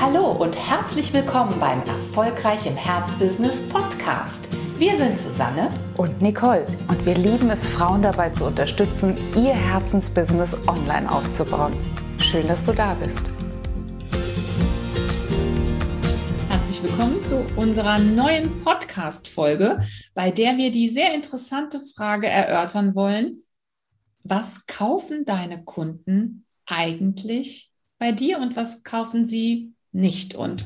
Hallo und herzlich willkommen beim Erfolgreich im Herzbusiness Podcast. Wir sind Susanne und Nicole und wir lieben es, Frauen dabei zu unterstützen, ihr Herzensbusiness online aufzubauen. Schön, dass du da bist. Herzlich willkommen zu unserer neuen Podcast-Folge, bei der wir die sehr interessante Frage erörtern wollen: Was kaufen deine Kunden eigentlich bei dir und was kaufen sie nicht. Und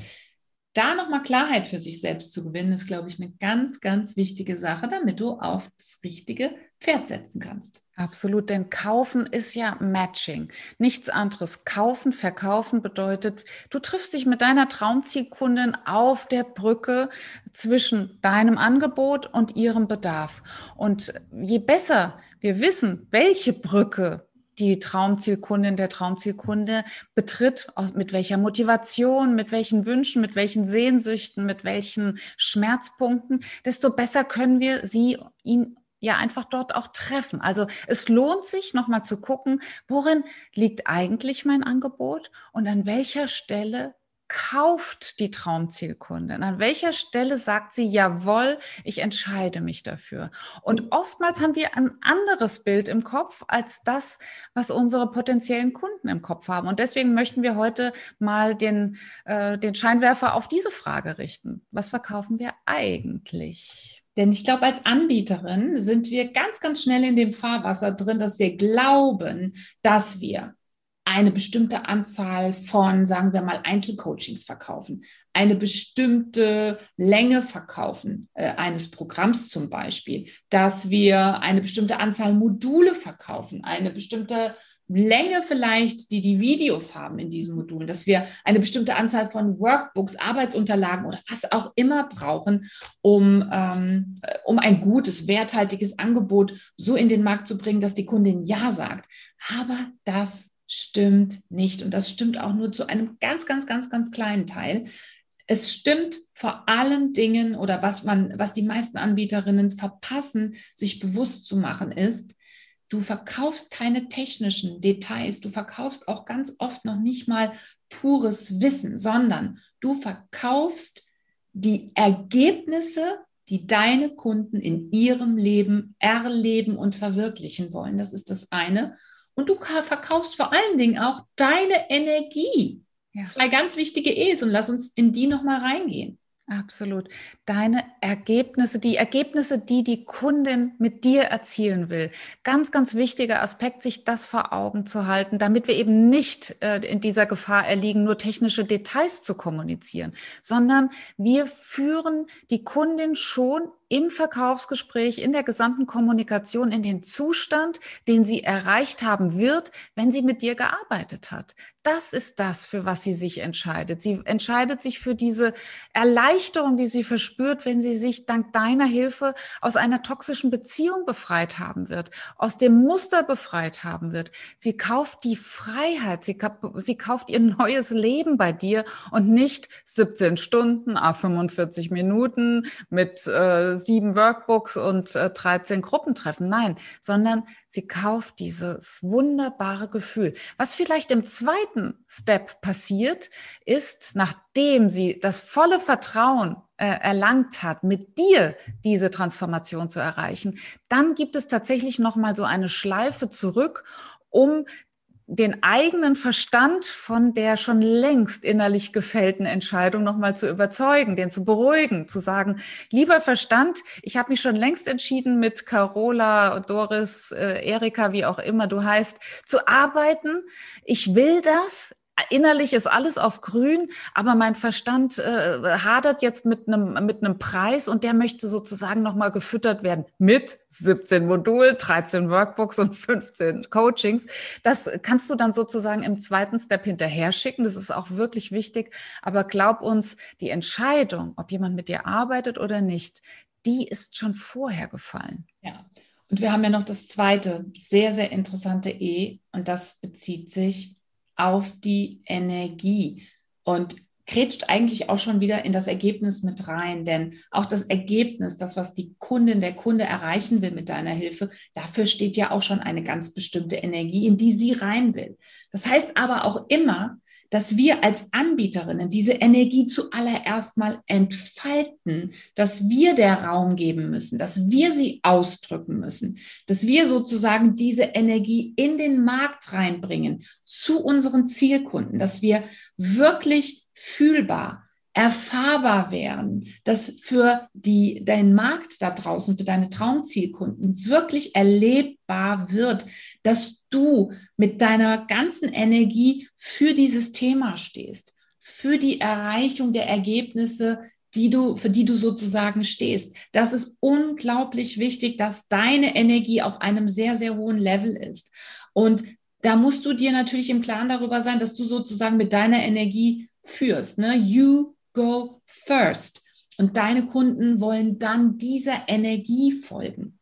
da nochmal Klarheit für sich selbst zu gewinnen, ist, glaube ich, eine ganz, ganz wichtige Sache, damit du auf das richtige Pferd setzen kannst. Absolut, denn kaufen ist ja Matching. Nichts anderes. Kaufen, verkaufen bedeutet, du triffst dich mit deiner Traumzielkundin auf der Brücke zwischen deinem Angebot und ihrem Bedarf. Und je besser wir wissen, welche Brücke die Traumzielkundin, der Traumzielkunde betritt, mit welcher Motivation, mit welchen Wünschen, mit welchen Sehnsüchten, mit welchen Schmerzpunkten, desto besser können wir sie, ihn ja einfach dort auch treffen. Also es lohnt sich nochmal zu gucken, worin liegt eigentlich mein Angebot und an welcher Stelle kauft die Traumzielkundin? An welcher Stelle sagt sie, jawohl, ich entscheide mich dafür? Und oftmals haben wir ein anderes Bild im Kopf als das, was unsere potenziellen Kunden im Kopf haben. Und deswegen möchten wir heute mal den, äh, den Scheinwerfer auf diese Frage richten. Was verkaufen wir eigentlich? Denn ich glaube, als Anbieterin sind wir ganz, ganz schnell in dem Fahrwasser drin, dass wir glauben, dass wir eine bestimmte Anzahl von, sagen wir mal, Einzelcoachings verkaufen, eine bestimmte Länge verkaufen äh, eines Programms zum Beispiel, dass wir eine bestimmte Anzahl Module verkaufen, eine bestimmte Länge vielleicht, die die Videos haben in diesen Modulen, dass wir eine bestimmte Anzahl von Workbooks, Arbeitsunterlagen oder was auch immer brauchen, um, ähm, um ein gutes, werthaltiges Angebot so in den Markt zu bringen, dass die Kundin Ja sagt. Aber das stimmt nicht. Und das stimmt auch nur zu einem ganz, ganz, ganz, ganz kleinen Teil. Es stimmt vor allen Dingen oder was man, was die meisten Anbieterinnen verpassen, sich bewusst zu machen, ist, du verkaufst keine technischen Details, du verkaufst auch ganz oft noch nicht mal pures Wissen, sondern du verkaufst die Ergebnisse, die deine Kunden in ihrem Leben erleben und verwirklichen wollen. Das ist das eine. Und du verkaufst vor allen Dingen auch deine Energie. Ja. Zwei ganz wichtige E's und lass uns in die nochmal reingehen. Absolut. Deine Ergebnisse, die Ergebnisse, die die Kundin mit dir erzielen will. Ganz, ganz wichtiger Aspekt, sich das vor Augen zu halten, damit wir eben nicht äh, in dieser Gefahr erliegen, nur technische Details zu kommunizieren, sondern wir führen die Kundin schon im Verkaufsgespräch, in der gesamten Kommunikation in den Zustand, den sie erreicht haben wird, wenn sie mit dir gearbeitet hat. Das ist das, für was sie sich entscheidet. Sie entscheidet sich für diese Erleichterung, die sie verspürt, wenn sie sich dank deiner Hilfe aus einer toxischen Beziehung befreit haben wird, aus dem Muster befreit haben wird. Sie kauft die Freiheit, sie, sie kauft ihr neues Leben bei dir und nicht 17 Stunden, a 45 Minuten mit äh, sieben Workbooks und äh, 13 Gruppentreffen. Nein, sondern sie kauft dieses wunderbare Gefühl. Was vielleicht im zweiten Step passiert, ist, nachdem sie das volle Vertrauen äh, erlangt hat, mit dir diese Transformation zu erreichen, dann gibt es tatsächlich noch mal so eine Schleife zurück, um den eigenen Verstand von der schon längst innerlich gefällten Entscheidung nochmal zu überzeugen, den zu beruhigen, zu sagen, lieber Verstand, ich habe mich schon längst entschieden, mit Carola, Doris, äh, Erika, wie auch immer du heißt, zu arbeiten. Ich will das innerlich ist alles auf grün, aber mein Verstand äh, hadert jetzt mit einem mit einem Preis und der möchte sozusagen noch mal gefüttert werden mit 17 Modulen, 13 Workbooks und 15 Coachings. Das kannst du dann sozusagen im zweiten Step hinterher schicken. Das ist auch wirklich wichtig. Aber glaub uns, die Entscheidung, ob jemand mit dir arbeitet oder nicht, die ist schon vorher gefallen. Ja. Und wir haben ja noch das zweite sehr, sehr interessante E und das bezieht sich auf die Energie und kretscht eigentlich auch schon wieder in das Ergebnis mit rein, denn auch das Ergebnis, das, was die Kundin, der Kunde erreichen will mit deiner Hilfe, dafür steht ja auch schon eine ganz bestimmte Energie, in die sie rein will. Das heißt aber auch immer, dass wir als Anbieterinnen diese Energie zuallererst mal entfalten, dass wir der Raum geben müssen, dass wir sie ausdrücken müssen, dass wir sozusagen diese Energie in den Markt reinbringen zu unseren Zielkunden, dass wir wirklich fühlbar erfahrbar werden, dass für die, deinen Markt da draußen, für deine Traumzielkunden wirklich erlebbar wird, dass du mit deiner ganzen Energie für dieses Thema stehst, für die Erreichung der Ergebnisse, die du, für die du sozusagen stehst. Das ist unglaublich wichtig, dass deine Energie auf einem sehr, sehr hohen Level ist. Und da musst du dir natürlich im Klaren darüber sein, dass du sozusagen mit deiner Energie führst. Ne? You go first. Und deine Kunden wollen dann dieser Energie folgen.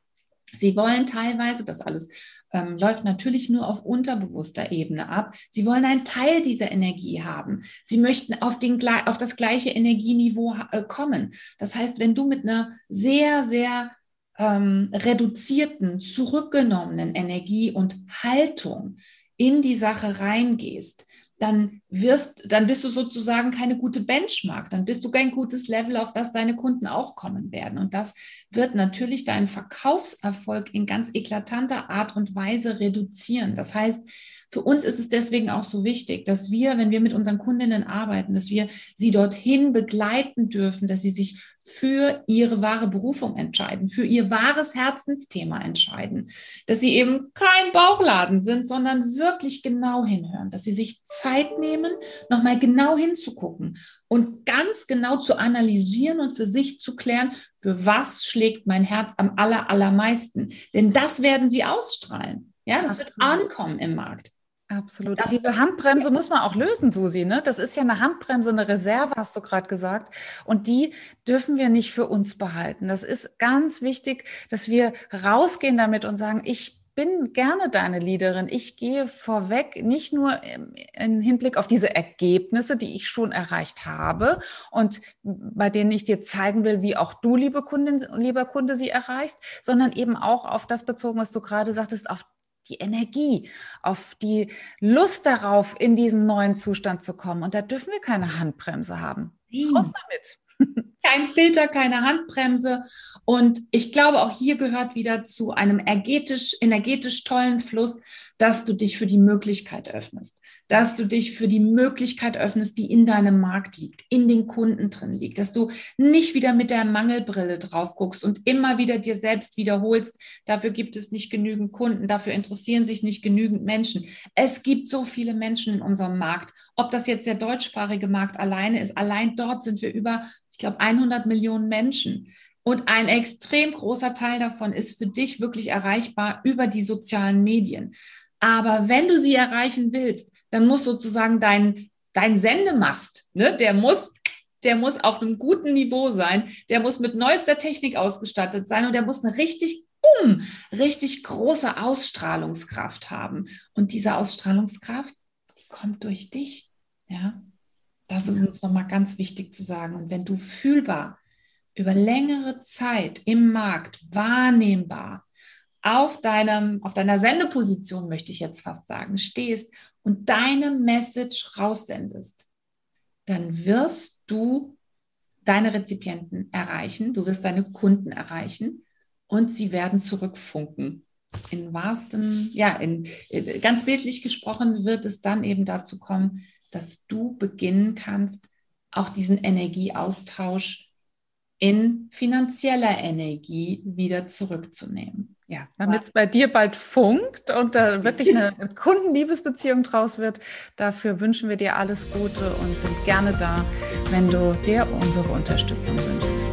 Sie wollen teilweise, das alles ähm, läuft natürlich nur auf unterbewusster Ebene ab. Sie wollen einen Teil dieser Energie haben. Sie möchten auf, den, auf das gleiche Energieniveau äh, kommen. Das heißt, wenn du mit einer sehr, sehr ähm, reduzierten, zurückgenommenen Energie und Haltung in die Sache reingehst, dann wirst, dann bist du sozusagen keine gute Benchmark, dann bist du kein gutes Level, auf das deine Kunden auch kommen werden. Und das wird natürlich deinen Verkaufserfolg in ganz eklatanter Art und Weise reduzieren. Das heißt, für uns ist es deswegen auch so wichtig, dass wir, wenn wir mit unseren Kundinnen arbeiten, dass wir sie dorthin begleiten dürfen, dass sie sich für ihre wahre Berufung entscheiden, für ihr wahres Herzensthema entscheiden, dass sie eben kein Bauchladen sind, sondern wirklich genau hinhören, dass sie sich Zeit nehmen, nochmal genau hinzugucken und ganz genau zu analysieren und für sich zu klären, für was schlägt mein Herz am aller, allermeisten. Denn das werden sie ausstrahlen. Ja, das Absolut. wird ankommen im Markt. Absolut. Das Diese Handbremse muss man auch lösen, Susi. Ne? Das ist ja eine Handbremse, eine Reserve, hast du gerade gesagt. Und die dürfen wir nicht für uns behalten. Das ist ganz wichtig, dass wir rausgehen damit und sagen, ich bin gerne deine Leaderin. Ich gehe vorweg nicht nur im Hinblick auf diese Ergebnisse, die ich schon erreicht habe und bei denen ich dir zeigen will, wie auch du, liebe Kundin, lieber Kunde, sie erreichst, sondern eben auch auf das bezogen, was du gerade sagtest, auf die Energie, auf die Lust darauf, in diesen neuen Zustand zu kommen. Und da dürfen wir keine Handbremse haben. Raus damit. Kein Filter, keine Handbremse. Und ich glaube, auch hier gehört wieder zu einem energetisch, energetisch tollen Fluss, dass du dich für die Möglichkeit öffnest, dass du dich für die Möglichkeit öffnest, die in deinem Markt liegt, in den Kunden drin liegt, dass du nicht wieder mit der Mangelbrille drauf guckst und immer wieder dir selbst wiederholst, dafür gibt es nicht genügend Kunden, dafür interessieren sich nicht genügend Menschen. Es gibt so viele Menschen in unserem Markt, ob das jetzt der deutschsprachige Markt alleine ist, allein dort sind wir über, glaube, 100 Millionen Menschen. Und ein extrem großer Teil davon ist für dich wirklich erreichbar über die sozialen Medien. Aber wenn du sie erreichen willst, dann muss sozusagen dein, dein Sendemast, ne, der muss, der muss auf einem guten Niveau sein, der muss mit neuester Technik ausgestattet sein und der muss eine richtig, boom, richtig große Ausstrahlungskraft haben. Und diese Ausstrahlungskraft, die kommt durch dich. Ja, das ist uns nochmal ganz wichtig zu sagen. Und wenn du fühlbar über längere Zeit im Markt wahrnehmbar auf, deinem, auf deiner Sendeposition, möchte ich jetzt fast sagen, stehst und deine Message raussendest, dann wirst du deine Rezipienten erreichen, du wirst deine Kunden erreichen und sie werden zurückfunken. In wahrstem, ja, in, in, ganz bildlich gesprochen wird es dann eben dazu kommen, dass du beginnen kannst, auch diesen Energieaustausch in finanzieller Energie wieder zurückzunehmen. Ja, damit es bei dir bald funkt und da wirklich eine Kundenliebesbeziehung draus wird. Dafür wünschen wir dir alles Gute und sind gerne da, wenn du dir unsere Unterstützung wünschst.